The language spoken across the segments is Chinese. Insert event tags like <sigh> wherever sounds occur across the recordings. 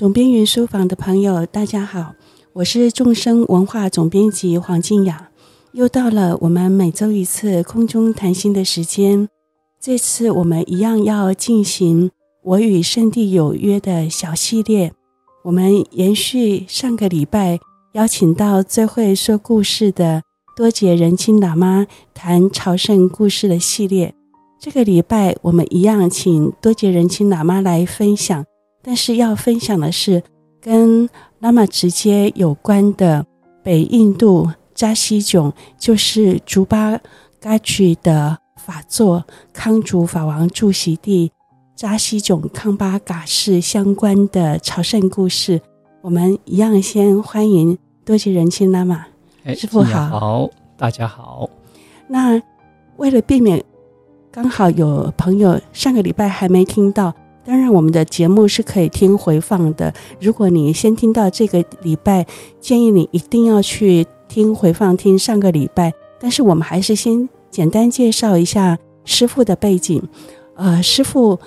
总编云书房的朋友，大家好，我是众生文化总编辑黄静雅。又到了我们每周一次空中谈心的时间，这次我们一样要进行我与圣地有约的小系列。我们延续上个礼拜邀请到最会说故事的多杰仁钦喇嘛谈朝圣故事的系列。这个礼拜我们一样请多杰仁钦喇嘛来分享。但是要分享的是跟拉玛直接有关的北印度扎西囧，就是竹巴嘎举的法座康竹法王驻席地扎西囧康巴嘎寺相关的朝圣故事。我们一样先欢迎多吉仁钦喇嘛，哎，师傅好，好，大家好。那为了避免刚好有朋友上个礼拜还没听到。当然，我们的节目是可以听回放的。如果你先听到这个礼拜，建议你一定要去听回放，听上个礼拜。但是我们还是先简单介绍一下师傅的背景。呃，师傅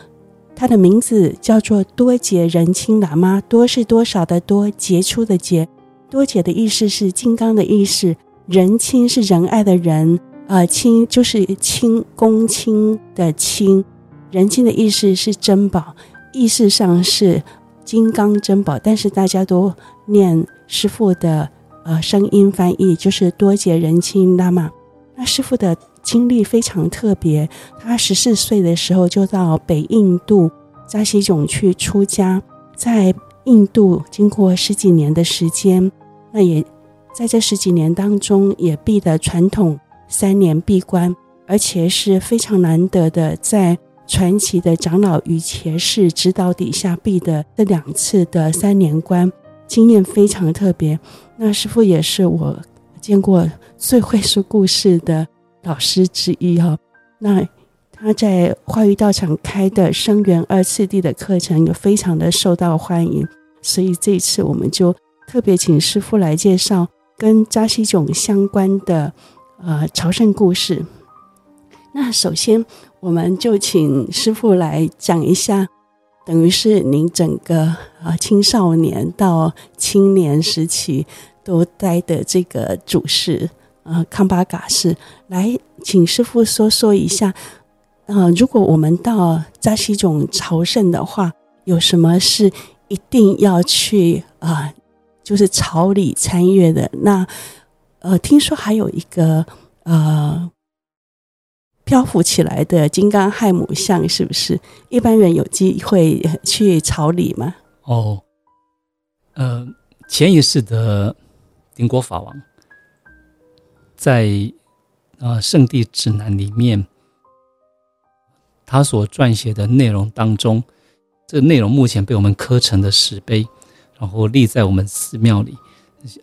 他的名字叫做多杰仁钦喇嘛，多是多少的多，杰出的杰。多杰的意思是金刚的意思，仁钦是仁爱的仁，呃，钦就是清公卿的卿。仁钦的意思是珍宝，意思上是金刚珍宝，但是大家都念师父的呃声音翻译，就是多杰仁钦喇嘛。那师父的经历非常特别，他十四岁的时候就到北印度扎西囧去出家，在印度经过十几年的时间，那也在这十几年当中也闭的传统三年闭关，而且是非常难得的在。传奇的长老与伽士指导底下闭的这两次的三年关，经验非常特别。那师傅也是我见过最会说故事的老师之一哈。那他在化育道场开的生源二次第的课程也非常的受到欢迎，所以这一次我们就特别请师傅来介绍跟扎西囧相关的呃朝圣故事。那首先。我们就请师傅来讲一下，等于是您整个啊青少年到青年时期都待的这个主事啊康巴嘎寺，来请师傅说说一下，呃，如果我们到扎西囧朝圣的话，有什么是一定要去啊、呃，就是朝礼参阅的？那呃，听说还有一个呃。漂浮起来的金刚亥母像是不是一般人有机会去朝礼吗？哦，呃，前一世的顶果法王在啊、圣地指南里面，他所撰写的内容当中，这个内容目前被我们刻成的石碑，然后立在我们寺庙里，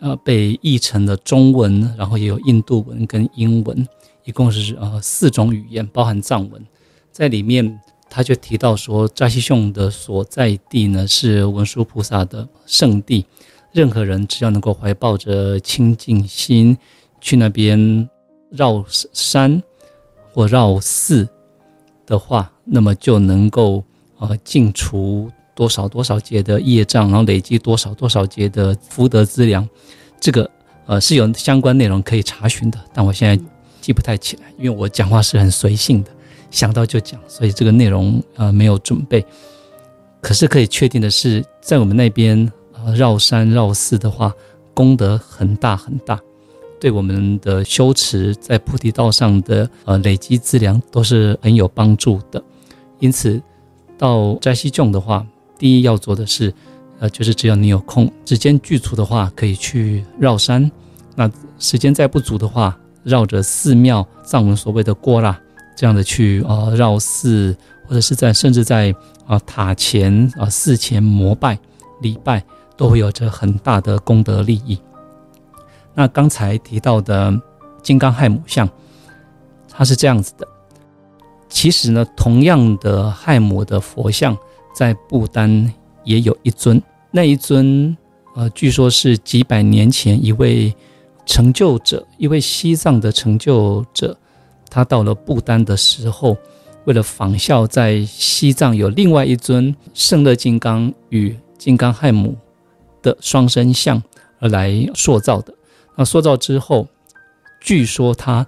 呃，被译成了中文，然后也有印度文跟英文。一共是呃四种语言，包含藏文，在里面他就提到说，扎西囧的所在地呢是文殊菩萨的圣地，任何人只要能够怀抱着清净心去那边绕山或绕寺的话，那么就能够呃净除多少多少劫的业障，然后累积多少多少劫的福德资粮。这个呃是有相关内容可以查询的，但我现在。记不太起来，因为我讲话是很随性的，想到就讲，所以这个内容呃没有准备。可是可以确定的是，在我们那边呃绕山绕寺的话，功德很大很大，对我们的修持在菩提道上的呃累积资粮都是很有帮助的。因此到斋西众的话，第一要做的是，呃就是只要你有空，时间具足的话，可以去绕山。那时间再不足的话，绕着寺庙，藏文所谓的过啦，这样的去啊绕寺，或者是在甚至在啊塔前啊寺前膜拜礼拜，都会有着很大的功德利益。那刚才提到的金刚亥母像，它是这样子的。其实呢，同样的亥母的佛像，在不丹也有一尊，那一尊呃，据说是几百年前一位。成就者，一位西藏的成就者，他到了不丹的时候，为了仿效在西藏有另外一尊圣乐金刚与金刚亥母的双生像而来塑造的。那塑造之后，据说他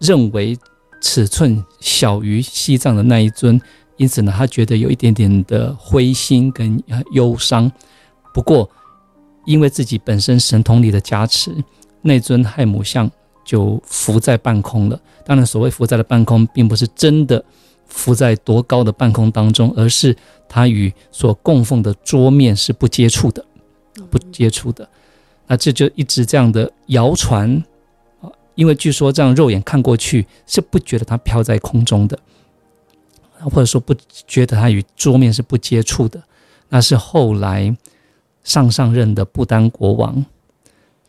认为尺寸小于西藏的那一尊，因此呢，他觉得有一点点的灰心跟忧伤。不过，因为自己本身神通力的加持，那尊亥母像就浮在半空了。当然，所谓浮在了半空，并不是真的浮在多高的半空当中，而是它与所供奉的桌面是不接触的，不接触的。那这就一直这样的谣传啊，因为据说这样肉眼看过去是不觉得它飘在空中的，或者说不觉得它与桌面是不接触的。那是后来。上上任的不丹国王，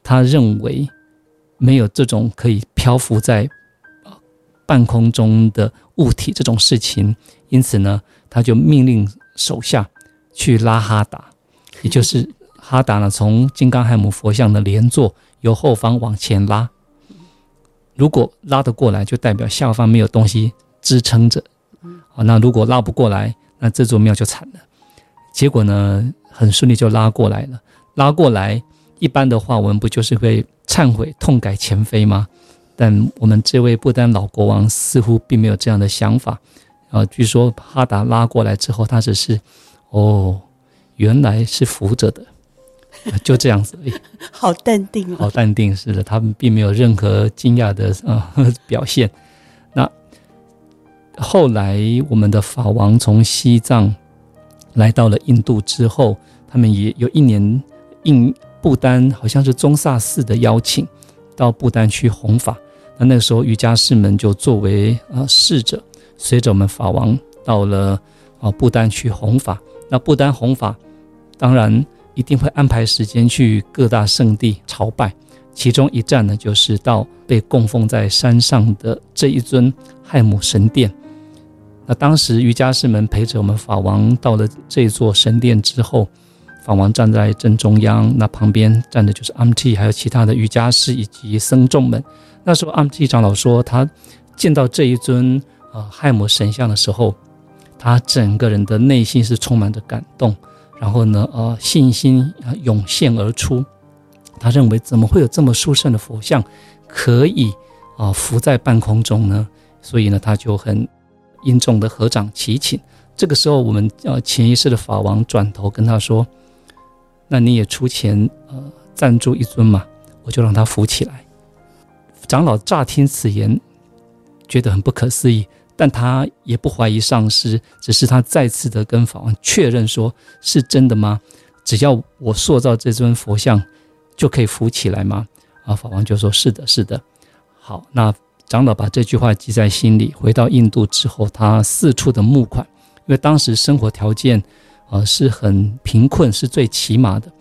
他认为没有这种可以漂浮在半空中的物体这种事情，因此呢，他就命令手下去拉哈达，也就是哈达呢，从金刚亥母佛像的莲座由后方往前拉，如果拉得过来，就代表下方没有东西支撑着，啊，那如果拉不过来，那这座庙就惨了。结果呢，很顺利就拉过来了。拉过来，一般的话，我们不就是会忏悔、痛改前非吗？但我们这位不丹老国王似乎并没有这样的想法。啊，据说哈达拉过来之后，他只是，哦，原来是扶着的，就这样子而已。<laughs> 好淡定哦，好淡定，是的，他们并没有任何惊讶的啊表现。那后来，我们的法王从西藏。来到了印度之后，他们也有一年应不丹好像是宗萨寺的邀请，到不丹去弘法。那那个时候瑜伽士们就作为啊侍者，随着我们法王到了啊不丹去弘法。那不丹弘法，当然一定会安排时间去各大圣地朝拜。其中一站呢，就是到被供奉在山上的这一尊亥母神殿。那当时瑜伽师们陪着我们法王到了这座神殿之后，法王站在正中央，那旁边站的就是阿姆提，还有其他的瑜伽师以及僧众们。那时候阿姆提长老说，他见到这一尊呃亥母神像的时候，他整个人的内心是充满着感动，然后呢，呃，信心啊涌现而出。他认为怎么会有这么殊胜的佛像可以啊浮在半空中呢？所以呢，他就很。殷重的合掌祈请。这个时候，我们呃前一世的法王转头跟他说：“那你也出钱呃赞助一尊嘛，我就让他扶起来。”长老乍听此言，觉得很不可思议，但他也不怀疑上师，只是他再次的跟法王确认说：“是真的吗？只要我塑造这尊佛像，就可以扶起来吗？”啊，法王就说：“是的，是的。”好，那。长老把这句话记在心里。回到印度之后，他四处的募款，因为当时生活条件，呃，是很贫困，是最起码的，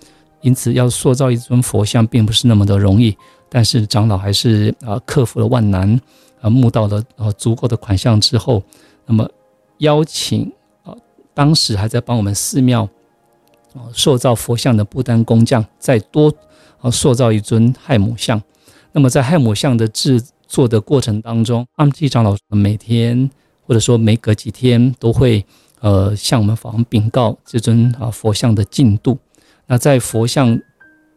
因此要塑造一尊佛像并不是那么的容易。但是长老还是啊克服了万难，啊募到了呃足够的款项之后，那么邀请啊当时还在帮我们寺庙啊塑造佛像的不丹工匠，再多啊塑造一尊亥母像。那么在亥母像的制做的过程当中，阿姆济长老每天或者说每隔几天都会呃向我们法王禀告这尊啊佛像的进度。那在佛像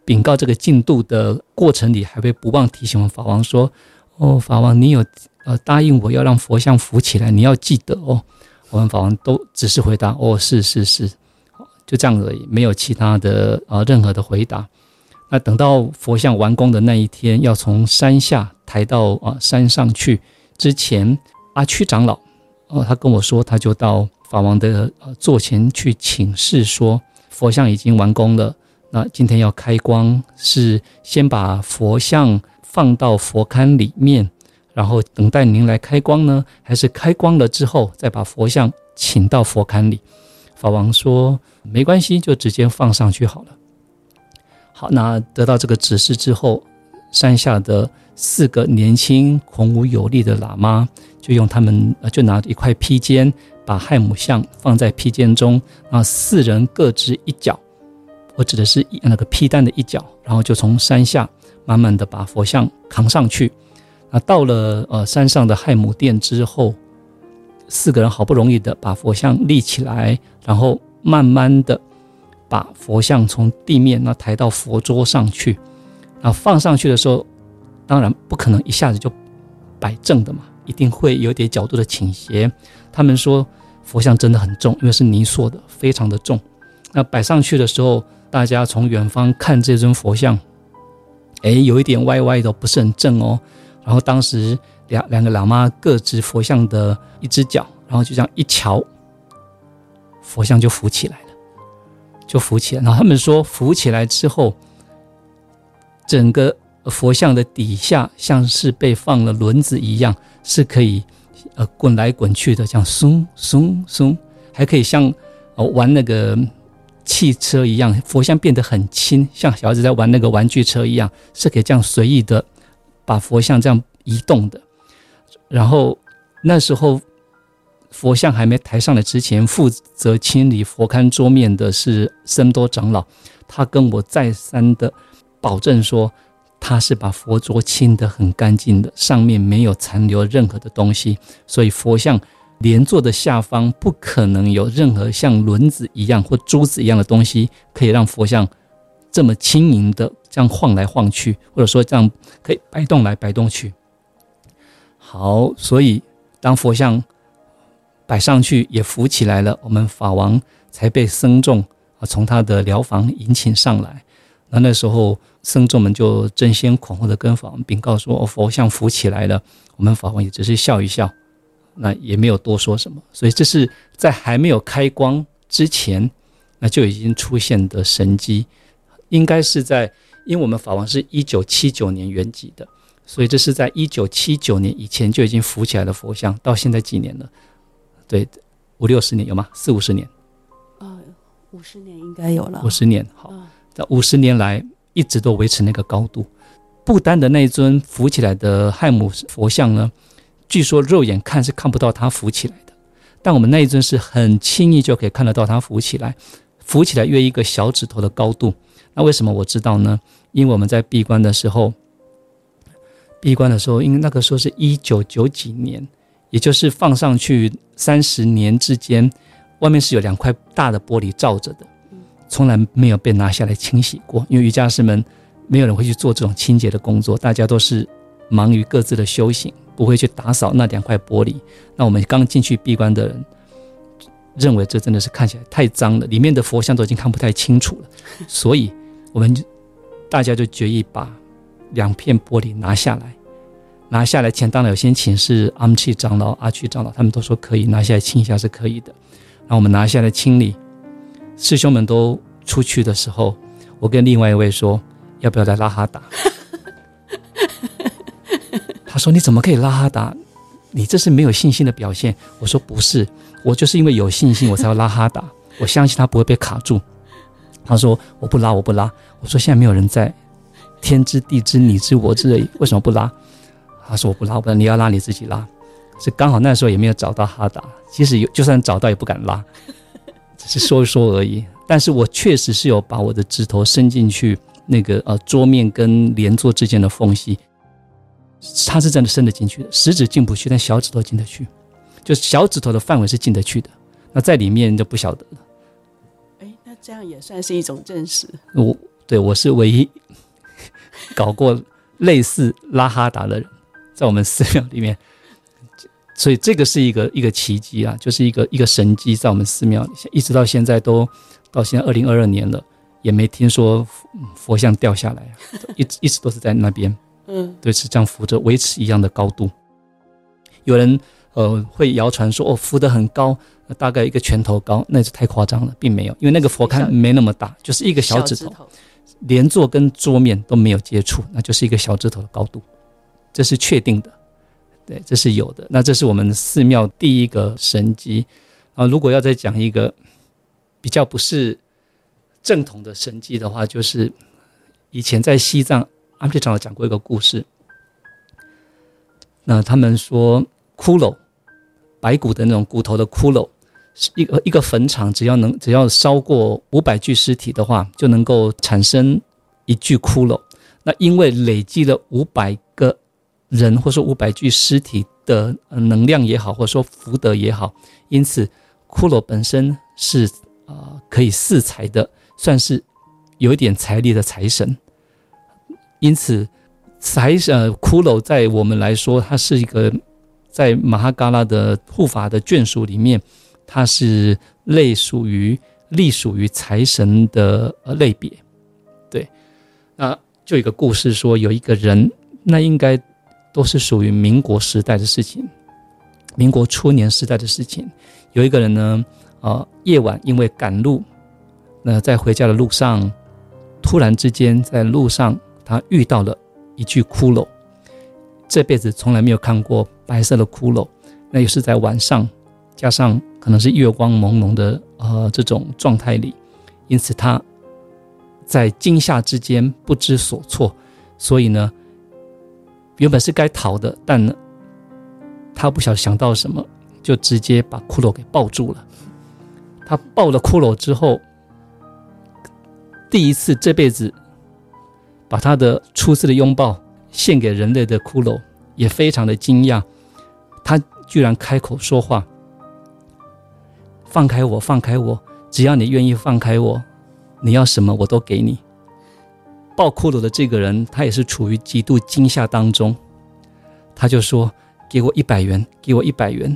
禀告这个进度的过程里，还会不忘提醒我们法王说：“哦，法王，你有呃答应我要让佛像浮起来，你要记得哦。”我们法王都只是回答：“哦，是是是。”就这样而已，没有其他的啊任何的回答。那等到佛像完工的那一天，要从山下抬到啊山上去之前，阿曲长老，哦，他跟我说，他就到法王的呃座前去请示说，佛像已经完工了。那今天要开光，是先把佛像放到佛龛里面，然后等待您来开光呢，还是开光了之后再把佛像请到佛龛里？法王说没关系，就直接放上去好了。好，那得到这个指示之后，山下的四个年轻、孔武有力的喇嘛就用他们，就拿一块披肩，把亥母像放在披肩中，啊，四人各执一角，我指的是那个披担的一角，然后就从山下慢慢的把佛像扛上去。那到了呃山上的亥母殿之后，四个人好不容易的把佛像立起来，然后慢慢的把佛像从地面那抬到佛桌上去，然后放上去的时候，当然不可能一下子就摆正的嘛，一定会有点角度的倾斜。他们说佛像真的很重，因为是泥塑的，非常的重。那摆上去的时候，大家从远方看这尊佛像，哎，有一点歪歪的，不是很正哦。然后当时两两个喇嘛各执佛像的一只脚，然后就这样一瞧，佛像就浮起来了，就浮起来。然后他们说，浮起来之后，整个佛像的底下像是被放了轮子一样，是可以呃滚来滚去的，这样松松松，还可以像玩那个。汽车一样，佛像变得很轻，像小孩子在玩那个玩具车一样，是可以这样随意的把佛像这样移动的。然后那时候佛像还没抬上来之前，负责清理佛龛桌面的是僧多长老，他跟我再三的保证说，他是把佛桌清得很干净的，上面没有残留任何的东西，所以佛像。莲座的下方不可能有任何像轮子一样或珠子一样的东西，可以让佛像这么轻盈的这样晃来晃去，或者说这样可以摆动来摆动去。好，所以当佛像摆上去也浮起来了，我们法王才被僧众啊从他的寮房迎请上来。那那时候僧众们就争先恐后的跟法王禀告说：“哦，佛像浮起来了。”我们法王也只是笑一笑。那也没有多说什么，所以这是在还没有开光之前，那就已经出现的神迹，应该是在，因为我们法王是一九七九年圆寂的，所以这是在一九七九年以前就已经浮起来的佛像，到现在几年了？对，五六十年有吗？四五十年？呃，五十年应该有了。五十年，好，在五十年来一直都维持那个高度。不丹的那尊浮起来的汉姆佛像呢？据说肉眼看是看不到它浮起来的，但我们那一尊是很轻易就可以看得到它浮起来，浮起来约一个小指头的高度。那为什么我知道呢？因为我们在闭关的时候，闭关的时候，因为那个时候是一九九几年，也就是放上去三十年之间，外面是有两块大的玻璃罩着的，从来没有被拿下来清洗过。因为瑜伽师们没有人会去做这种清洁的工作，大家都是忙于各自的修行。不会去打扫那两块玻璃。那我们刚进去闭关的人认为这真的是看起来太脏了，里面的佛像都已经看不太清楚了，所以我们大家就决议把两片玻璃拿下来。拿下来前，当然有先请示阿弥长老、阿曲长老，他们都说可以拿下来清一下是可以的。然后我们拿下来清理，师兄们都出去的时候，我跟另外一位说，要不要来拉哈达？<laughs> 他说：“你怎么可以拉哈达？你这是没有信心的表现。”我说：“不是，我就是因为有信心，我才要拉哈达。我相信他不会被卡住。”他说：“我不拉，我不拉。”我说：“现在没有人在，天知地知你知我知，为什么不拉？”他说：“我不拉，我不拉，你要拉你自己拉。”是刚好那时候也没有找到哈达，其实有，就算找到也不敢拉，只是说一说而已。但是我确实是有把我的指头伸进去那个呃桌面跟连座之间的缝隙。它是真的伸得进去的，食指进不去，但小指头进得去，就小指头的范围是进得去的。那在里面就不晓得了。哎，那这样也算是一种证实。我对我是唯一搞过类似拉哈达的人，在我们寺庙里面，所以这个是一个一个奇迹啊，就是一个一个神迹，在我们寺庙里，一直到现在都到现在二零二二年了，也没听说佛像掉下来，一直一直都是在那边。嗯，对，是这样扶着，维持一样的高度。有人呃会谣传说哦，扶得很高，大概一个拳头高，那是太夸张了，并没有，因为那个佛龛没那么大，就是一个小指头，连坐跟桌面都没有接触，那就是一个小指头的高度，这是确定的，对，这是有的。那这是我们寺庙第一个神迹啊。如果要再讲一个比较不是正统的神迹的话，就是以前在西藏。阿弥长老讲过一个故事，那他们说骷髅，白骨的那种骨头的骷髅，是一个一个坟场，只要能只要烧过五百具尸体的话，就能够产生一具骷髅。那因为累积了五百个人，或者说五百具尸体的能量也好，或者说福德也好，因此骷髅本身是啊、呃、可以四财的。算是有一点财力的财神。因此，财神呃骷髅在我们来说，它是一个在马哈嘎拉的护法的眷属里面，它是类属于隶属于财神的呃类别。对，那就有一个故事说，有一个人，那应该都是属于民国时代的事情，民国初年时代的事情。有一个人呢，呃，夜晚因为赶路，那在回家的路上，突然之间在路上。他遇到了一具骷髅，这辈子从来没有看过白色的骷髅，那也是在晚上，加上可能是月光朦胧的呃这种状态里，因此他在惊吓之间不知所措，所以呢，原本是该逃的，但呢，他不晓想到什么，就直接把骷髅给抱住了。他抱了骷髅之后，第一次这辈子。把他的初次的拥抱献给人类的骷髅也非常的惊讶，他居然开口说话：“放开我，放开我！只要你愿意放开我，你要什么我都给你。”抱骷髅的这个人，他也是处于极度惊吓当中，他就说：“给我一百元，给我一百元。”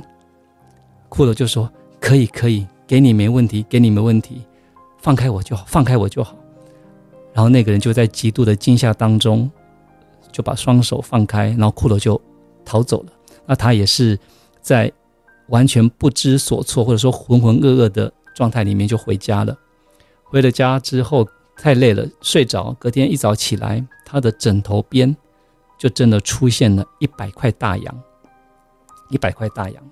骷髅就说：“可以，可以，给你没问题，给你没问题，放开我就好，放开我就好。”然后那个人就在极度的惊吓当中，就把双手放开，然后骷髅就逃走了。那他也是在完全不知所措，或者说浑浑噩噩的状态里面就回家了。回了家之后太累了，睡着。隔天一早起来，他的枕头边就真的出现了一百块大洋，一百块大洋。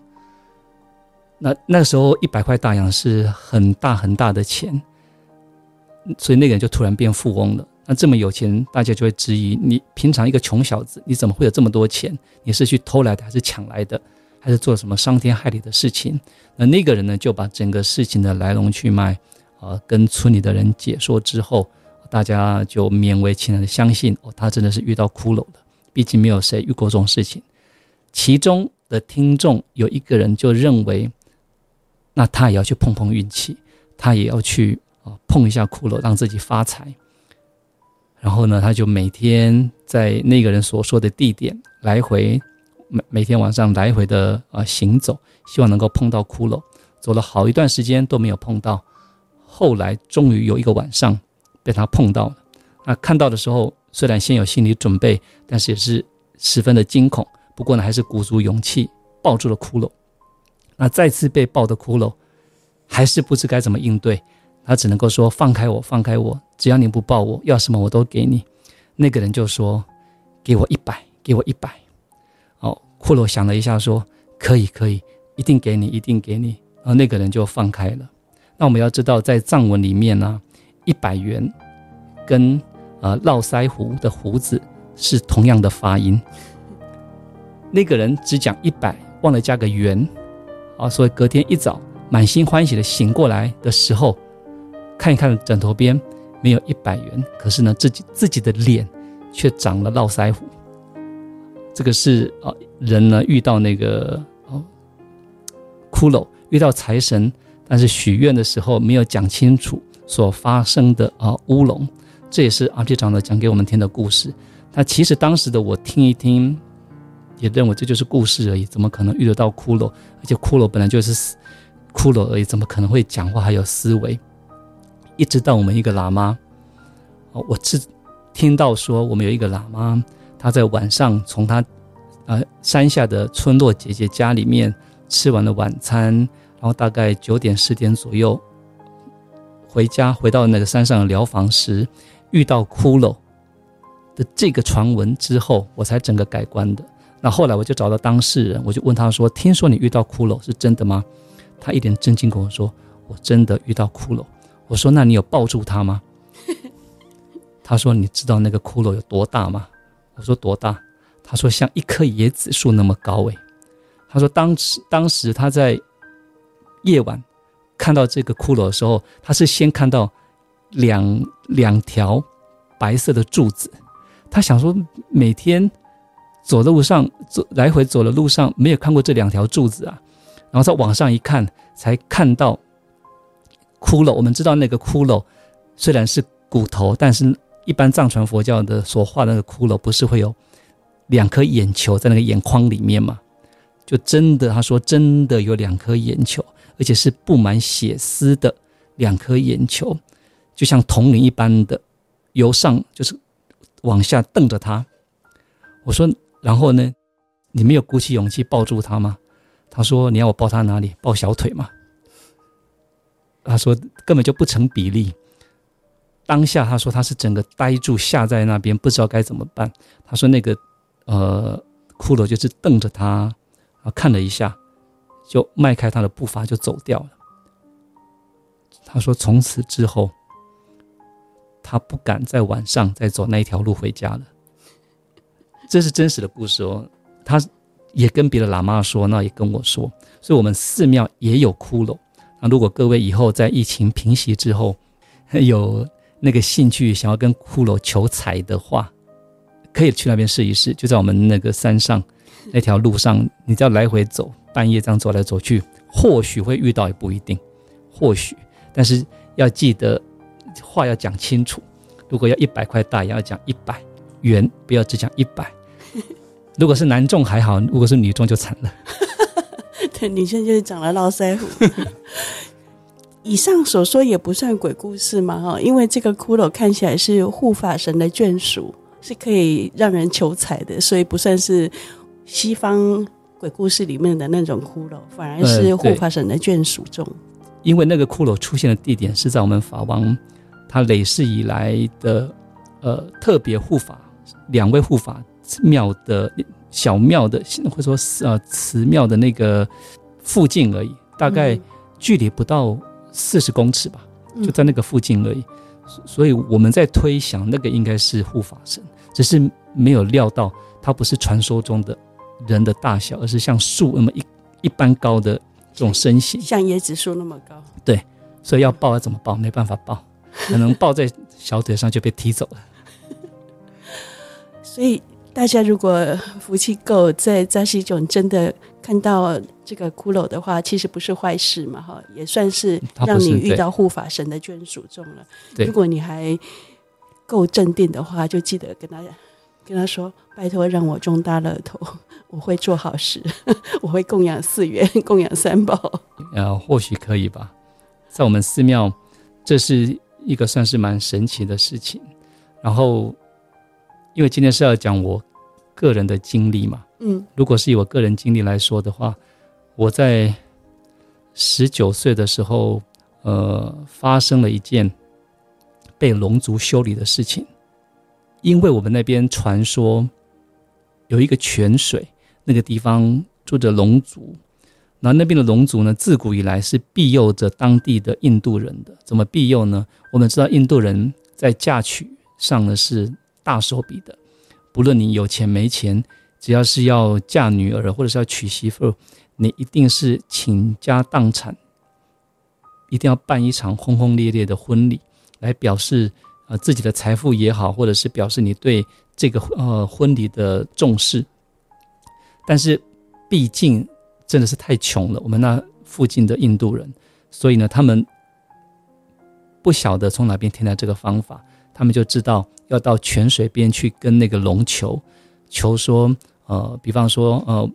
那那时候一百块大洋是很大很大的钱。所以那个人就突然变富翁了。那这么有钱，大家就会质疑你：平常一个穷小子，你怎么会有这么多钱？你是去偷来的，还是抢来的，还是做什么伤天害理的事情？那那个人呢，就把整个事情的来龙去脉，呃，跟村里的人解说之后，大家就勉为其难的相信哦，他真的是遇到骷髅了。毕竟没有谁遇过这种事情。其中的听众有一个人就认为，那他也要去碰碰运气，他也要去。啊，碰一下骷髅，让自己发财。然后呢，他就每天在那个人所说的地点来回，每每天晚上来回的啊行走，希望能够碰到骷髅。走了好一段时间都没有碰到，后来终于有一个晚上被他碰到了。那看到的时候，虽然先有心理准备，但是也是十分的惊恐。不过呢，还是鼓足勇气抱住了骷髅。那再次被抱的骷髅，还是不知该怎么应对。他只能够说：“放开我，放开我！只要你不抱我，要什么我都给你。”那个人就说：“给我一百，给我一百。”哦，骷髅想了一下，说：“可以，可以，一定给你，一定给你。”然后那个人就放开了。那我们要知道，在藏文里面呢，一百元跟呃络腮胡的胡子是同样的发音。那个人只讲一百，忘了加个元，啊，所以隔天一早满心欢喜的醒过来的时候。看一看枕头边没有一百元，可是呢，自己自己的脸却长了络腮胡。这个是啊，人呢遇到那个哦骷髅，遇到财神，但是许愿的时候没有讲清楚所发生的啊乌龙。这也是阿皮长老讲给我们听的故事。那其实当时的我听一听，也认为这就是故事而已，怎么可能遇得到骷髅？而且骷髅本来就是骷髅而已，怎么可能会讲话还有思维？一直到我们一个喇嘛，我是听到说我们有一个喇嘛，他在晚上从他呃山下的村落姐姐家里面吃完了晚餐，然后大概九点十点左右回家，回到那个山上疗房时，遇到骷髅的这个传闻之后，我才整个改观的。那后来我就找到当事人，我就问他说：“听说你遇到骷髅是真的吗？”他一脸震惊跟我说：“我真的遇到骷髅。”我说：“那你有抱住他吗？” <laughs> 他说：“你知道那个骷髅有多大吗？”我说：“多大？”他说：“像一棵椰子树那么高。”诶，他说：“当时，当时他在夜晚看到这个骷髅的时候，他是先看到两两条白色的柱子。他想说，每天走的路上走来回走的路上，没有看过这两条柱子啊。然后再往上一看，才看到。骷髅，我们知道那个骷髅虽然是骨头，但是一般藏传佛教的所画的那个骷髅，不是会有两颗眼球在那个眼眶里面吗？就真的，他说真的有两颗眼球，而且是布满血丝的两颗眼球，就像铜铃一般的，由上就是往下瞪着他。我说，然后呢，你没有鼓起勇气抱住他吗？他说，你要我抱他哪里？抱小腿吗？他说根本就不成比例。当下他说他是整个呆住，吓在那边，不知道该怎么办。他说那个呃骷髅就是瞪着他。啊，看了一下，就迈开他的步伐就走掉了。他说：“从此之后，他不敢在晚上再走那一条路回家了。”这是真实的故事哦。他也跟别的喇嘛说，那也跟我说，所以我们寺庙也有骷髅。那如果各位以后在疫情平息之后 <laughs> 有那个兴趣，想要跟骷髅求财的话，可以去那边试一试，就在我们那个山上。那条路上，你只要来回走，半夜这样走来走去，或许会遇到，也不一定。或许，但是要记得话要讲清楚。如果要一百块大洋，要讲一百元，不要只讲一百。<laughs> 如果是男众还好，如果是女众就惨了。<laughs> 对，女生就是长了络腮胡。<laughs> 以上所说也不算鬼故事嘛，哈，因为这个骷髅看起来是护法神的眷属，是可以让人求财的，所以不算是。西方鬼故事里面的那种骷髅，反而是护法神的眷属中。因为那个骷髅出现的地点是在我们法王他累世以来的呃特别护法两位护法庙的小庙的，或者说呃祠庙的那个附近而已，大概距离不到四十公尺吧，就在那个附近而已。所以我们在推想，那个应该是护法神，只是没有料到他不是传说中的。人的大小，而是像树那么一一般高的这种身形，像椰子树那么高。对，所以要抱要怎么抱？没办法抱，可能抱在小腿上就被踢走了。<laughs> 所以大家如果福气够，在扎西种真的看到这个骷髅的话，其实不是坏事嘛，哈，也算是让你遇到护法神的眷属中了。如果你还够镇定的话，就记得跟大家。跟他说：“拜托，让我中大乐透，我会做好事，<laughs> 我会供养寺院，<laughs> 供养三宝。呃，或许可以吧。在我们寺庙，这是一个算是蛮神奇的事情。然后，因为今天是要讲我个人的经历嘛，嗯，如果是以我个人经历来说的话，我在十九岁的时候，呃，发生了一件被龙族修理的事情。”因为我们那边传说有一个泉水，那个地方住着龙族，那那边的龙族呢，自古以来是庇佑着当地的印度人的。怎么庇佑呢？我们知道印度人在嫁娶上呢是大手笔的，不论你有钱没钱，只要是要嫁女儿或者是要娶媳妇，你一定是倾家荡产，一定要办一场轰轰烈烈的婚礼来表示。呃，自己的财富也好，或者是表示你对这个呃婚礼的重视，但是毕竟真的是太穷了，我们那附近的印度人，所以呢，他们不晓得从哪边听来这个方法，他们就知道要到泉水边去跟那个龙求，求说，呃，比方说，呃，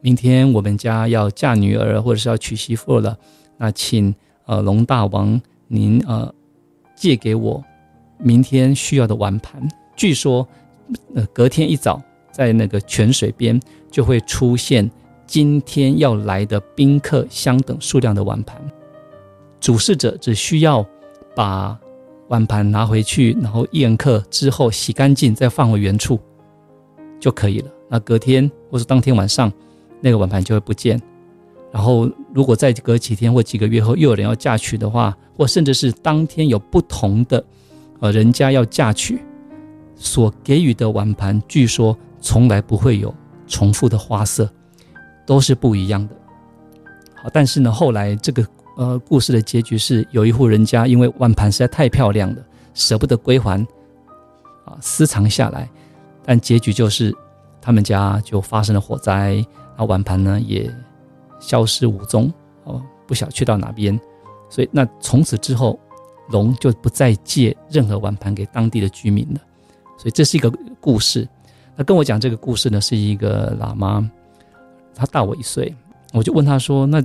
明天我们家要嫁女儿，或者是要娶媳妇了，那请呃龙大王您呃借给我。明天需要的碗盘，据说，呃，隔天一早在那个泉水边就会出现今天要来的宾客相等数量的碗盘。主事者只需要把碗盘拿回去，然后宴客之后洗干净，再放回原处就可以了。那隔天或是当天晚上，那个碗盘就会不见。然后如果再隔几天或几个月后又有人要嫁娶的话，或甚至是当天有不同的。呃，人家要嫁娶，所给予的碗盘，据说从来不会有重复的花色，都是不一样的。好，但是呢，后来这个呃故事的结局是，有一户人家因为碗盘实在太漂亮了，舍不得归还，啊，私藏下来，但结局就是他们家就发生了火灾，那，碗盘呢也消失无踪，哦，不晓去到哪边，所以那从此之后。龙就不再借任何碗盘给当地的居民了。所以这是一个故事。那跟我讲这个故事呢，是一个喇嘛，他大我一岁。我就问他说：“那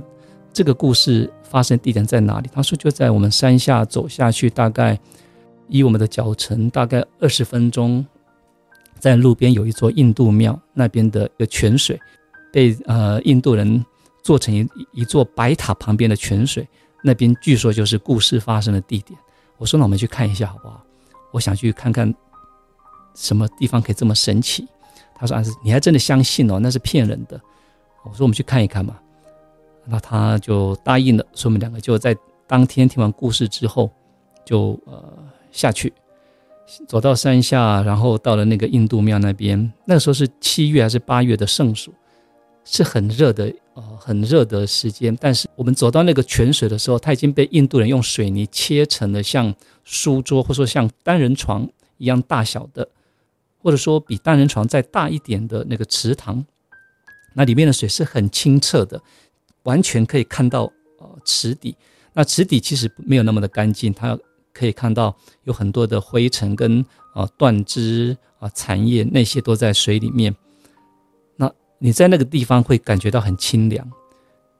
这个故事发生地点在哪里？”他说：“就在我们山下走下去，大概以我们的脚程大概二十分钟，在路边有一座印度庙，那边的一个泉水被呃印度人做成一一座白塔旁边的泉水，那边据说就是故事发生的地点。”我说：“那我们去看一下好不好？我想去看看什么地方可以这么神奇。”他说：“啊，你还真的相信哦？那是骗人的。”我说：“我们去看一看嘛。”那他就答应了，所以我们两个就在当天听完故事之后，就呃下去，走到山下，然后到了那个印度庙那边。那个时候是七月还是八月的盛暑，是很热的，呃，很热的时间。但是我们走到那个泉水的时候，它已经被印度人用水泥切成了像书桌，或者说像单人床一样大小的，或者说比单人床再大一点的那个池塘。那里面的水是很清澈的，完全可以看到呃池底。那池底其实没有那么的干净，它可以看到有很多的灰尘跟啊断枝啊残叶，那些都在水里面。那你在那个地方会感觉到很清凉，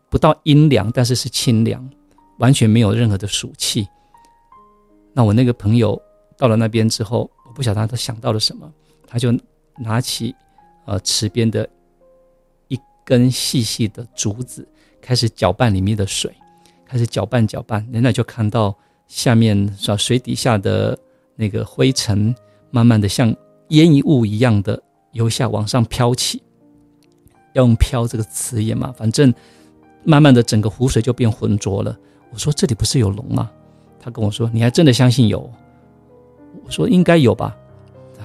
不到阴凉，但是是清凉，完全没有任何的暑气。那我那个朋友到了那边之后，我不晓得他想到了什么，他就拿起呃池边的一。根细细的竹子开始搅拌里面的水，开始搅拌搅拌，人家就看到下面是水底下的那个灰尘，慢慢的像烟雾一样的由下往上飘起。要用“飘”这个词眼嘛，反正慢慢的整个湖水就变浑浊了。我说这里不是有龙吗？他跟我说你还真的相信有？我说应该有吧。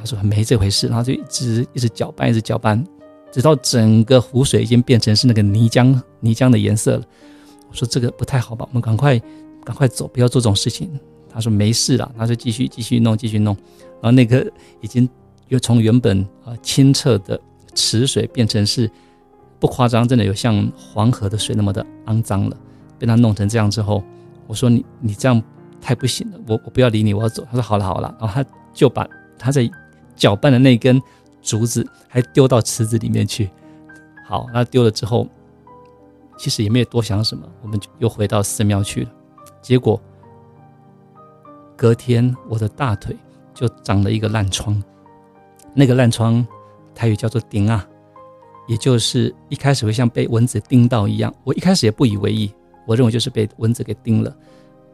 他说没这回事，然后就一直一直搅拌，一直搅拌。直到整个湖水已经变成是那个泥浆泥浆的颜色了，我说这个不太好吧，我们赶快赶快走，不要做这种事情。他说没事了，他就继续继续弄继续弄，然后那个已经又从原本啊清澈的池水变成是不夸张，真的有像黄河的水那么的肮脏了。被他弄成这样之后，我说你你这样太不行了，我我不要理你，我要走。他说好了好了，然后他就把他在搅拌的那根。竹子还丢到池子里面去，好，那丢了之后，其实也没有多想什么，我们就又回到寺庙去了。结果隔天我的大腿就长了一个烂疮，那个烂疮台语叫做“钉啊”，也就是一开始会像被蚊子叮到一样。我一开始也不以为意，我认为就是被蚊子给叮了，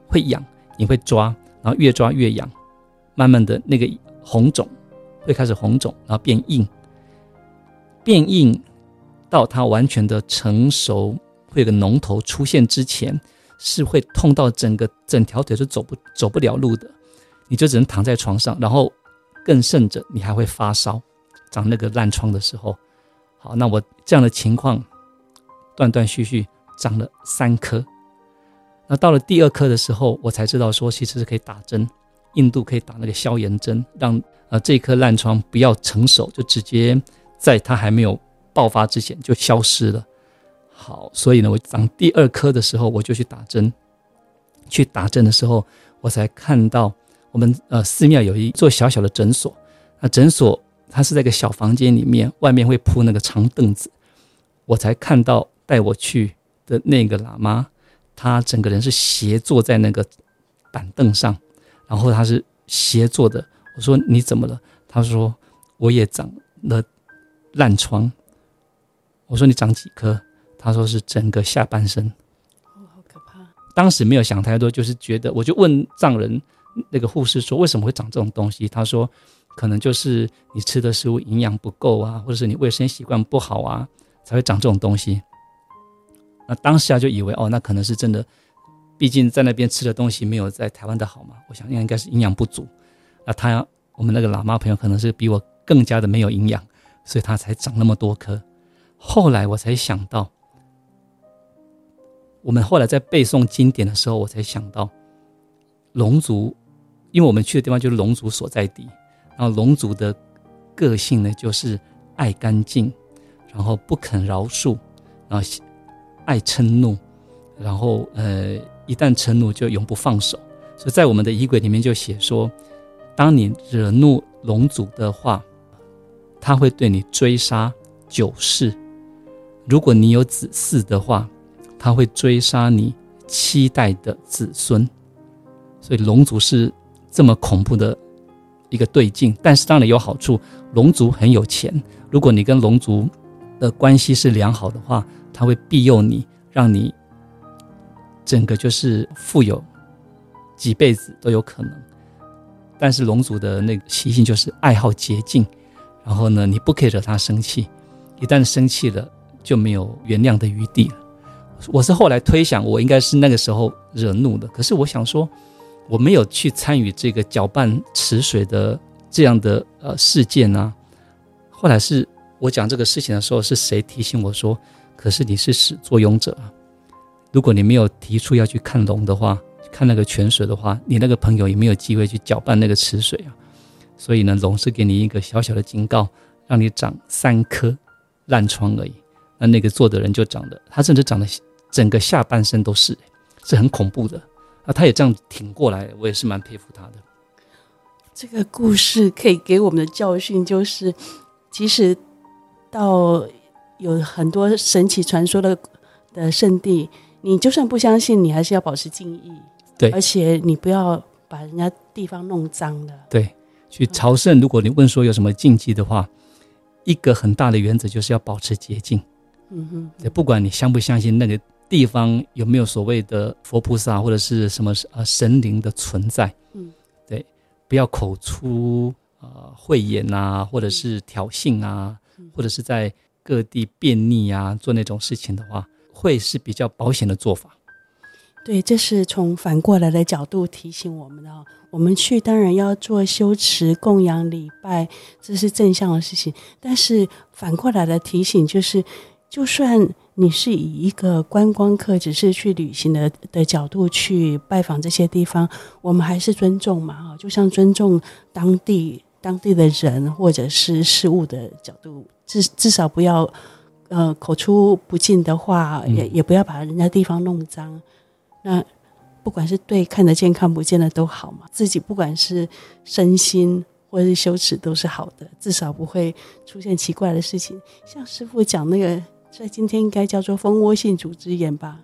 会痒，你会抓，然后越抓越痒，慢慢的那个红肿。会开始红肿，然后变硬，变硬到它完全的成熟，会有个脓头出现之前，是会痛到整个整条腿都走不走不了路的，你就只能躺在床上，然后更甚者，你还会发烧，长那个烂疮的时候。好，那我这样的情况断断续续长了三颗，那到了第二颗的时候，我才知道说其实是可以打针，印度可以打那个消炎针，让。呃，这颗烂疮不要成熟，就直接在它还没有爆发之前就消失了。好，所以呢，我长第二颗的时候，我就去打针。去打针的时候，我才看到我们呃寺庙有一座小小的诊所。那诊所它是在一个小房间里面，外面会铺那个长凳子。我才看到带我去的那个喇嘛，他整个人是斜坐在那个板凳上，然后他是斜坐的。我说你怎么了？他说我也长了烂疮。我说你长几颗？他说是整个下半身。哦，好可怕！当时没有想太多，就是觉得我就问藏人那个护士说为什么会长这种东西？他说可能就是你吃的食物营养不够啊，或者是你卫生习惯不好啊，才会长这种东西。那当时啊就以为哦，那可能是真的，毕竟在那边吃的东西没有在台湾的好嘛。我想应该是营养不足。那他，我们那个喇嘛朋友可能是比我更加的没有营养，所以他才长那么多颗。后来我才想到，我们后来在背诵经典的时候，我才想到，龙族，因为我们去的地方就是龙族所在地，然后龙族的个性呢，就是爱干净，然后不肯饶恕，然后爱嗔怒，然后呃，一旦嗔怒就永不放手。所以在我们的仪轨里面就写说，当你惹怒龙族的话，他会对你追杀九世；如果你有子嗣的话，他会追杀你七代的子孙。所以龙族是这么恐怖的一个对境，但是当然有好处，龙族很有钱。如果你跟龙族的关系是良好的话，他会庇佑你，让你整个就是富有几辈子都有可能。但是龙族的那个习性就是爱好洁净，然后呢，你不可以惹他生气，一旦生气了就没有原谅的余地了。我是后来推想，我应该是那个时候惹怒的，可是我想说，我没有去参与这个搅拌池水的这样的呃事件啊。后来是我讲这个事情的时候，是谁提醒我说？可是你是始作俑者啊！如果你没有提出要去看龙的话，看那个泉水的话，你那个朋友也没有机会去搅拌那个池水啊。所以呢，龙是给你一个小小的警告，让你长三颗烂疮而已。那那个做的人就长的，他甚至长得整个下半身都是，是很恐怖的。那他也这样挺过来，我也是蛮佩服他的。这个故事可以给我们的教训就是。即使到有很多神奇传说的的圣地，你就算不相信，你还是要保持敬意。对，而且你不要把人家地方弄脏了。对，去朝圣，如果你问说有什么禁忌的话，一个很大的原则就是要保持洁净。嗯哼，对，不管你相不相信那个地方有没有所谓的佛菩萨或者是什么呃神灵的存在，嗯，对，不要口出。呃，秽言啊，或者是挑衅啊，或者是在各地便溺啊，做那种事情的话，会是比较保险的做法。对，这是从反过来的角度提醒我们的。我们去当然要做修持、供养、礼拜，这是正向的事情。但是反过来的提醒就是，就算你是以一个观光客，只是去旅行的的角度去拜访这些地方，我们还是尊重嘛，哈，就像尊重当地。当地的人或者是事物的角度，至至少不要，呃，口出不敬的话，也也不要把人家地方弄脏。那不管是对看得见看不见的都好嘛，自己不管是身心或者是羞耻都是好的，至少不会出现奇怪的事情。像师傅讲那个，在今天应该叫做蜂窝性组织炎吧？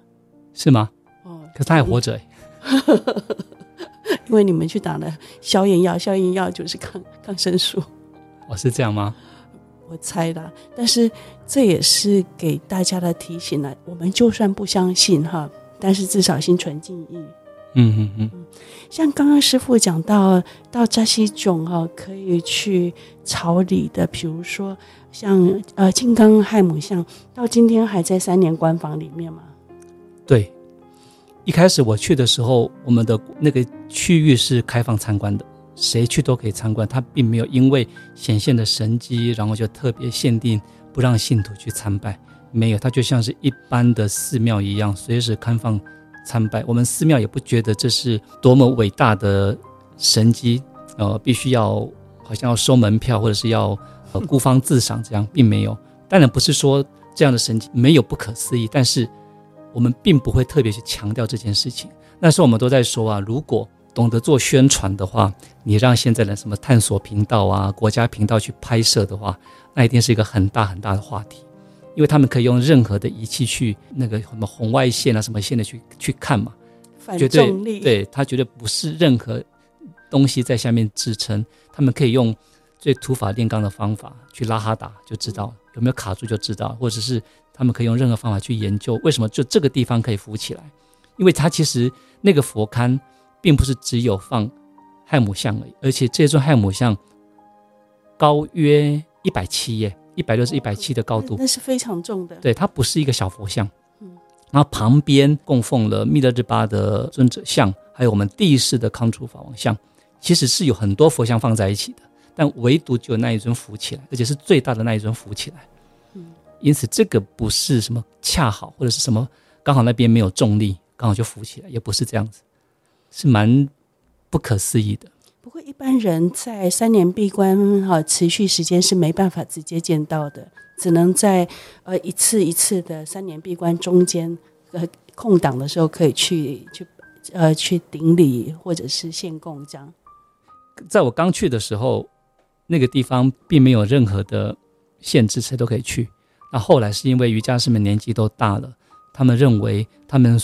是吗？哦，可是他还活着。<laughs> 因为你们去打了消炎药，消炎药就是抗抗生素。哦，是这样吗？我猜的，但是这也是给大家的提醒了。我们就算不相信哈，但是至少心存敬意。嗯嗯嗯。像刚刚师傅讲到到扎西囧哈，可以去朝礼的，比如说像呃金刚亥母像，到今天还在三年关房里面吗？对。一开始我去的时候，我们的那个区域是开放参观的，谁去都可以参观。它并没有因为显现的神迹，然后就特别限定不让信徒去参拜。没有，它就像是一般的寺庙一样，随时开放参拜。我们寺庙也不觉得这是多么伟大的神迹，呃，必须要好像要收门票或者是要孤芳自赏这样，并没有。当然不是说这样的神迹没有不可思议，但是。我们并不会特别去强调这件事情。那时候我们都在说啊，如果懂得做宣传的话，你让现在的什么探索频道啊、国家频道去拍摄的话，那一定是一个很大很大的话题，因为他们可以用任何的仪器去那个什么红外线啊、什么线的去去看嘛，绝对对，他绝对不是任何东西在下面支撑，他们可以用最土法炼钢的方法去拉哈达，就知道有没有卡住就知道，或者是。他们可以用任何方法去研究为什么就这个地方可以浮起来，因为它其实那个佛龛并不是只有放亥姆像而已，而且这尊亥姆像高约一百七耶，一百六是一百七的高度，那是非常重的。对，它不是一个小佛像。嗯，然后旁边供奉了密勒日巴的尊者像，还有我们第一世的康楚法王像，其实是有很多佛像放在一起的，但唯独就那一尊浮起来，而且是最大的那一尊浮起来。嗯因此，这个不是什么恰好，或者是什么刚好那边没有重力，刚好就浮起来，也不是这样子，是蛮不可思议的。不过，一般人在三年闭关哈持续时间是没办法直接见到的，只能在呃一次一次的三年闭关中间呃空档的时候可以去去呃去顶礼或者是献供这样。在我刚去的时候，那个地方并没有任何的限制，谁都可以去。那后来是因为瑜伽师们年纪都大了，他们认为他们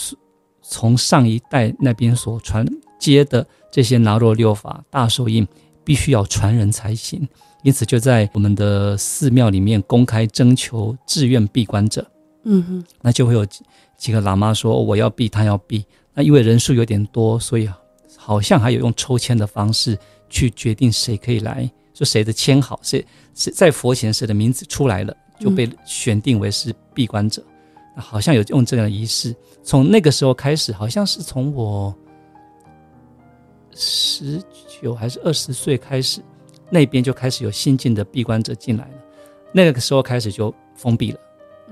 从上一代那边所传接的这些拿若六法大手印，必须要传人才行。因此就在我们的寺庙里面公开征求志愿闭关者。嗯哼，那就会有几几个喇嘛说我要闭，他要闭。那因为人数有点多，所以好像还有用抽签的方式去决定谁可以来，说谁的签好，谁谁在佛前谁的名字出来了，就被选定为是闭关者。那好像有用这样的仪式。从那个时候开始，好像是从我十九还是二十岁开始，那边就开始有新进的闭关者进来了。那个时候开始就封闭了。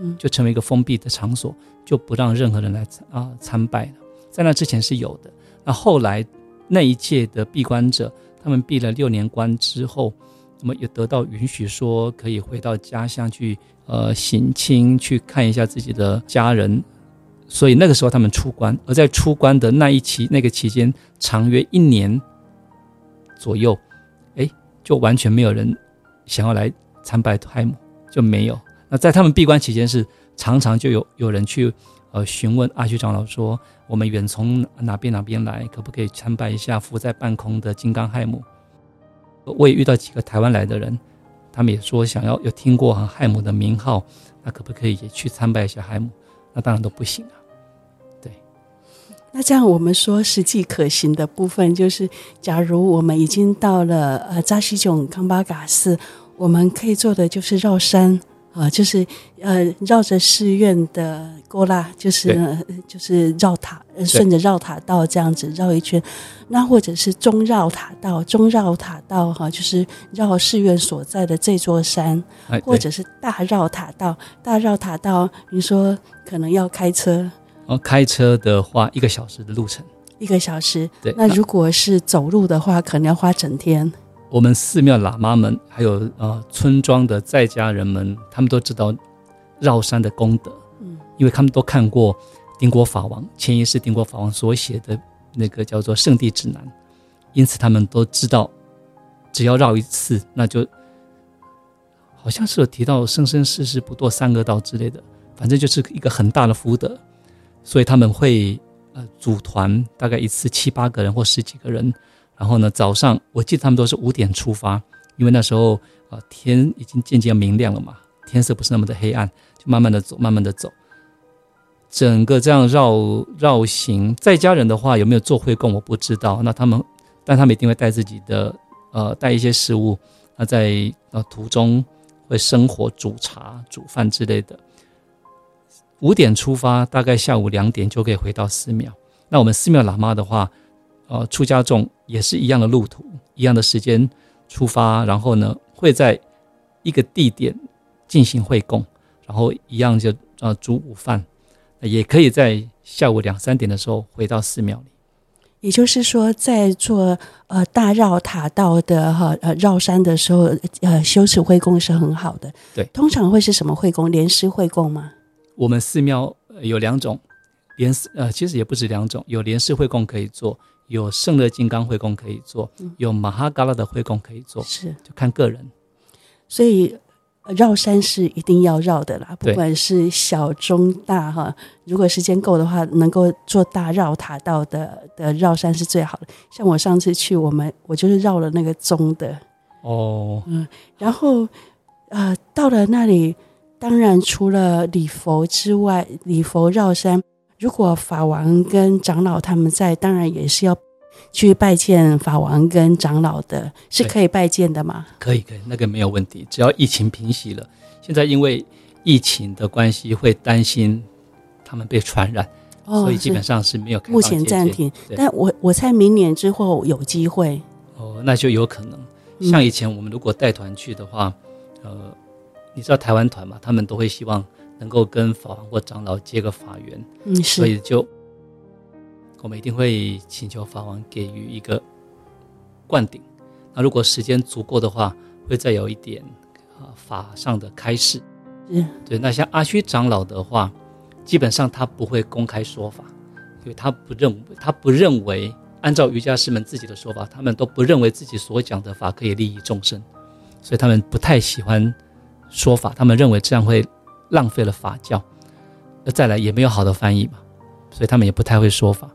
嗯，就成为一个封闭的场所，就不让任何人来啊参拜了。在那之前是有的，那后来那一届的闭关者，他们闭了六年关之后，那么也得到允许，说可以回到家乡去，呃，省亲去看一下自己的家人。所以那个时候他们出关，而在出关的那一期那个期间，长约一年左右，哎，就完全没有人想要来参拜海母，就没有。那在他们闭关期间，是常常就有有人去呃询问阿虚长老说，我们远从哪边哪边来，可不可以参拜一下浮在半空的金刚亥母？我也遇到几个台湾来的人，他们也说想要有听过亥姆的名号，那可不可以也去参拜一下亥姆？那当然都不行啊。对，那这样我们说实际可行的部分，就是假如我们已经到了呃扎西囧康巴嘎寺，我们可以做的就是绕山。啊，就是呃，绕着寺院的勾拉，就是就是绕塔，顺着绕塔道这样子绕一圈。那或者是中绕塔道，中绕塔道哈，就是绕寺院所在的这座山，或者是大绕塔道。大绕塔道，你说可能要开车？哦，开车的话，一个小时的路程。一个小时。对。那如果是走路的话，可能要花整天。我们寺庙喇嘛们，还有呃村庄的在家人们，他们都知道绕山的功德，嗯，因为他们都看过丁国法王前一世丁国法王所写的那个叫做《圣地指南》，因此他们都知道，只要绕一次，那就好像是有提到生生世世不堕三恶道之类的，反正就是一个很大的福德，所以他们会呃组团，大概一次七八个人或十几个人。然后呢，早上我记得他们都是五点出发，因为那时候啊天已经渐渐明亮了嘛，天色不是那么的黑暗，就慢慢的走，慢慢的走。整个这样绕绕行，在家人的话有没有做会供我不知道。那他们，但他们一定会带自己的呃带一些食物，那在呃途中会生火煮茶、煮饭之类的。五点出发，大概下午两点就可以回到寺庙。那我们寺庙喇嘛的话。呃，出家众也是一样的路途，一样的时间出发，然后呢，会在一个地点进行会供，然后一样就呃煮午饭，也可以在下午两三点的时候回到寺庙里。也就是说，在做呃大绕塔道的哈呃绕山的时候，呃修持会供是很好的。对，通常会是什么会供？莲师会供吗？我们寺庙有两种，莲师呃其实也不止两种，有莲师会供可以做。有圣乐金刚会供可以做，有马哈嘎拉的会供可以做，是就看个人。所以绕山是一定要绕的啦，不管是小中大哈。如果时间够的话，能够做大绕塔道的的绕山是最好的。像我上次去，我们我就是绕了那个中的哦，嗯，然后呃到了那里，当然除了礼佛之外，礼佛绕山。如果法王跟长老他们在，当然也是要去拜见法王跟长老的，是可以拜见的吗？可以，可以，那个没有问题。只要疫情平息了，现在因为疫情的关系，会担心他们被传染，哦、所以基本上是没有开。目前暂停，但我我猜明年之后有机会。哦，那就有可能。像以前我们如果带团去的话，嗯、呃，你知道台湾团嘛，他们都会希望。能够跟法王或长老结个法缘，嗯，是，所以就我们一定会请求法王给予一个灌顶。那如果时间足够的话，会再有一点啊法上的开示。嗯，对。那像阿虚长老的话，基本上他不会公开说法，因为他不认为，他不认为按照瑜伽师们自己的说法，他们都不认为自己所讲的法可以利益众生，所以他们不太喜欢说法，他们认为这样会浪费了法教。那再来也没有好的翻译嘛，所以他们也不太会说法。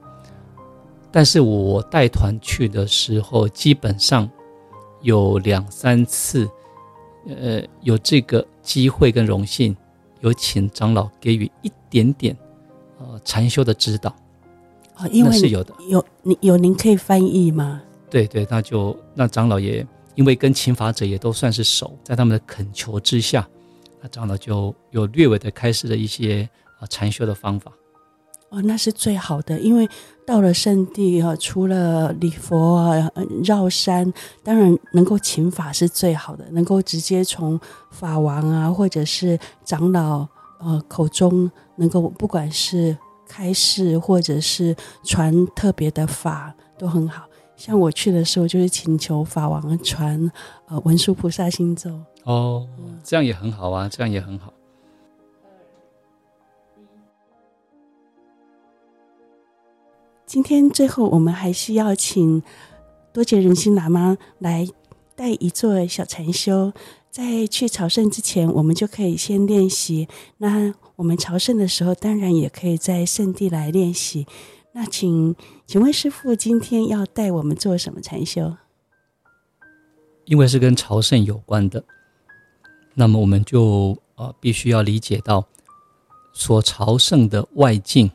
但是我带团去的时候，基本上有两三次，呃，有这个机会跟荣幸，有请长老给予一点点呃禅修的指导。哦，因为是有的，有您有您可以翻译吗？对对，那就那长老也因为跟请法者也都算是熟，在他们的恳求之下，那长老就有略微的开始了一些啊禅修的方法。哦，那是最好的，因为到了圣地哈，除了礼佛啊、绕山，当然能够请法是最好的，能够直接从法王啊，或者是长老呃口中，能够不管是开示或者是传特别的法，都很好。像我去的时候，就是请求法王传呃文殊菩萨心咒。哦，这样也很好啊，这样也很好。今天最后，我们还是要请多杰仁心喇嘛来带一座小禅修。在去朝圣之前，我们就可以先练习。那我们朝圣的时候，当然也可以在圣地来练习。那请请问师傅，今天要带我们做什么禅修？因为是跟朝圣有关的，那么我们就呃必须要理解到，所朝圣的外境，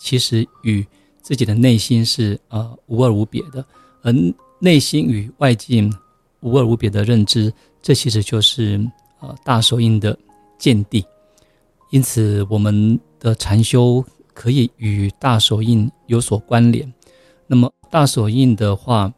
其实与自己的内心是呃无二无别的，而内心与外境无二无别的认知，这其实就是呃大手印的见地。因此，我们的禅修可以与大手印有所关联。那么，大手印的话，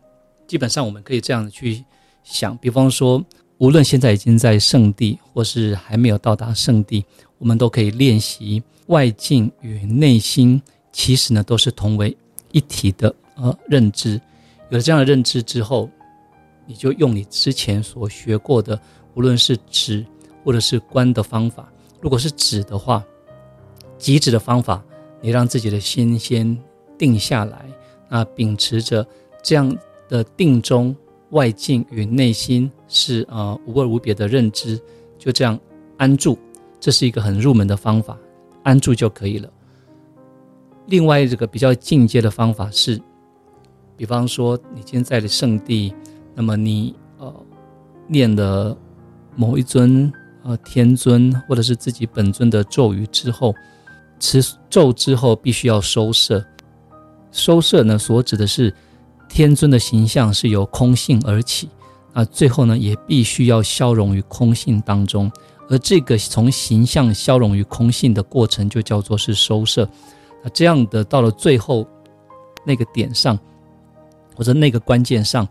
基本上我们可以这样去想：比方说，无论现在已经在圣地，或是还没有到达圣地，我们都可以练习外境与内心。其实呢，都是同为一体的呃认知。有了这样的认知之后，你就用你之前所学过的，无论是止或者是观的方法。如果是止的话，即止的方法，你让自己的心先定下来，那秉持着这样的定中，外境与内心是呃无二无别的认知，就这样安住。这是一个很入门的方法，安住就可以了。另外，这个比较进阶的方法是，比方说你今天在的圣地，那么你呃念了某一尊呃天尊或者是自己本尊的咒语之后，持咒之后必须要收摄。收摄呢，所指的是天尊的形象是由空性而起啊，最后呢也必须要消融于空性当中，而这个从形象消融于空性的过程，就叫做是收摄。那这样的到了最后那个点上，或者那个关键上，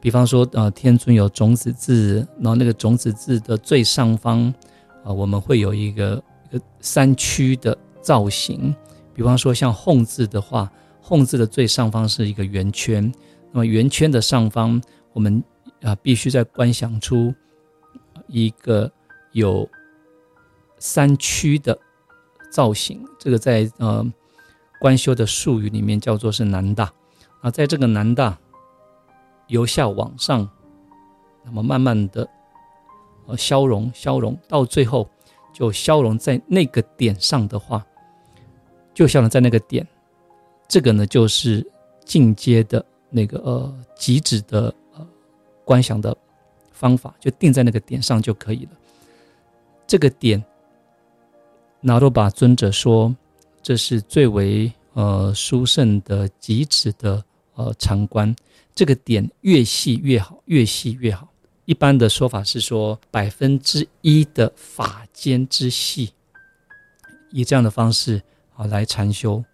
比方说，呃，天尊有种子字，然后那个种子字的最上方，啊、我们会有一个一个三区的造型。比方说，像弘字的话，弘字的最上方是一个圆圈，那么圆圈的上方，我们啊、必须在观想出一个有三区的造型。这个在呃。观修的术语里面叫做是南大，啊，在这个南大由下往上，那么慢慢的呃消融消融，到最后就消融在那个点上的话，就消融在那个点，这个呢就是进阶的那个呃极致的呃观想的方法，就定在那个点上就可以了。这个点，那鲁巴尊者说。这是最为呃殊胜的极致的呃禅观，这个点越细越好，越细越好。一般的说法是说百分之一的法间之细，以这样的方式啊来禅修。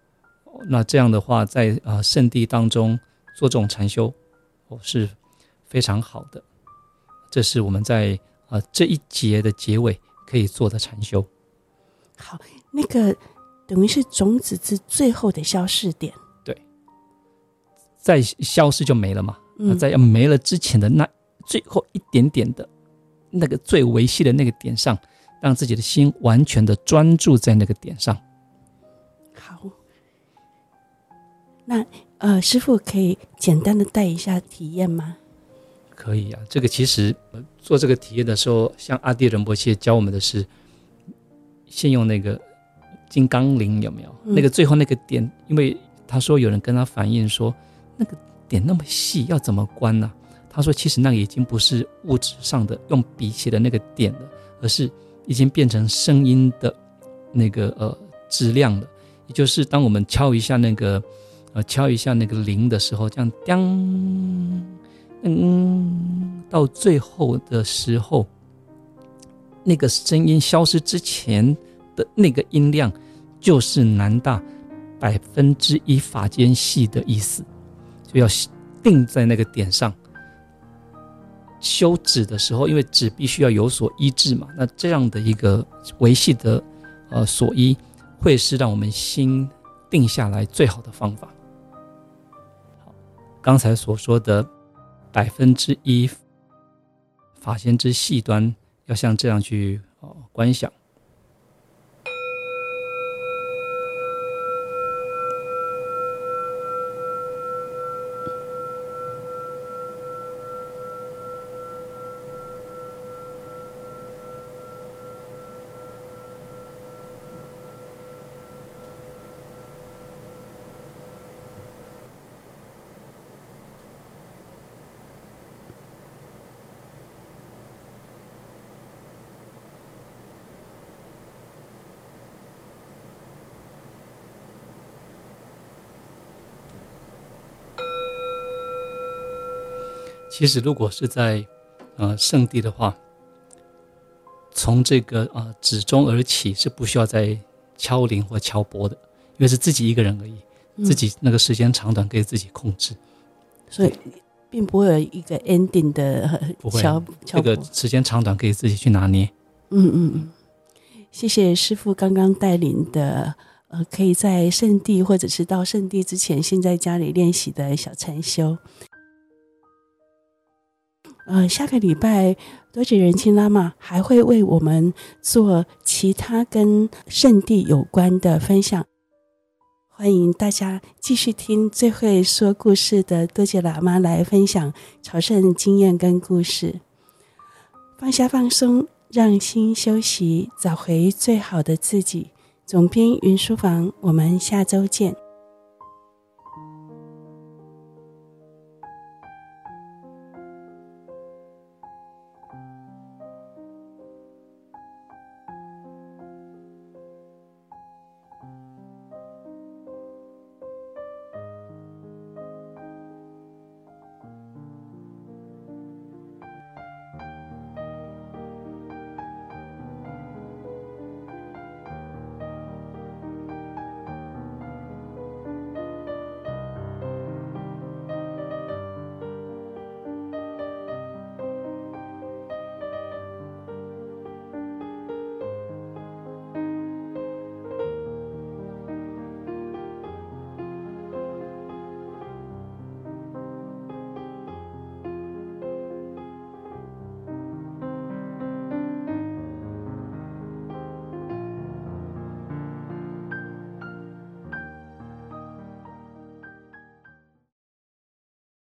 那这样的话，在啊圣地当中做这种禅修，哦是非常好的。这是我们在啊这一节的结尾可以做的禅修。好，那个。等于是种子之最后的消失点，对，在消失就没了嘛。那、嗯、在要没了之前的那最后一点点的，那个最维系的那个点上，让自己的心完全的专注在那个点上。好，那呃，师傅可以简单的带一下体验吗？可以啊，这个其实做这个体验的时候，像阿底仁波切教我们的是，先用那个金刚铃有没有？嗯、那个最后那个点，因为他说有人跟他反映说，那个点那么细，要怎么关呢、啊？他说其实那个已经不是物质上的用笔写的那个点了，而是已经变成声音的那个呃质量了。也就是当我们敲一下那个呃敲一下那个铃的时候，这样当嗯，到最后的时候，那个声音消失之前的那个音量，就是南大百分之一法间系的意思，就要定在那个点上。修止的时候，因为止必须要有所依止嘛，那这样的一个维系的呃所依，会是让我们心定下来最好的方法。好，刚才所说的。百分之一法间之细端，要像这样去哦观想。其实，如果是在呃圣地的话，从这个呃止中而起是不需要再敲铃或敲钵的，因为是自己一个人而已，嗯、自己那个时间长短可以自己控制，所以并不会有一个 ending 的不会敲这个时间长短可以自己去拿捏。嗯嗯嗯，谢谢师傅刚刚带领的呃，可以在圣地或者是到圣地之前，先在家里练习的小禅修。呃，下个礼拜多杰仁钦喇嘛还会为我们做其他跟圣地有关的分享，欢迎大家继续听最会说故事的多杰喇嘛来分享朝圣经验跟故事。放下放松，让心休息，找回最好的自己。总编云书房，我们下周见。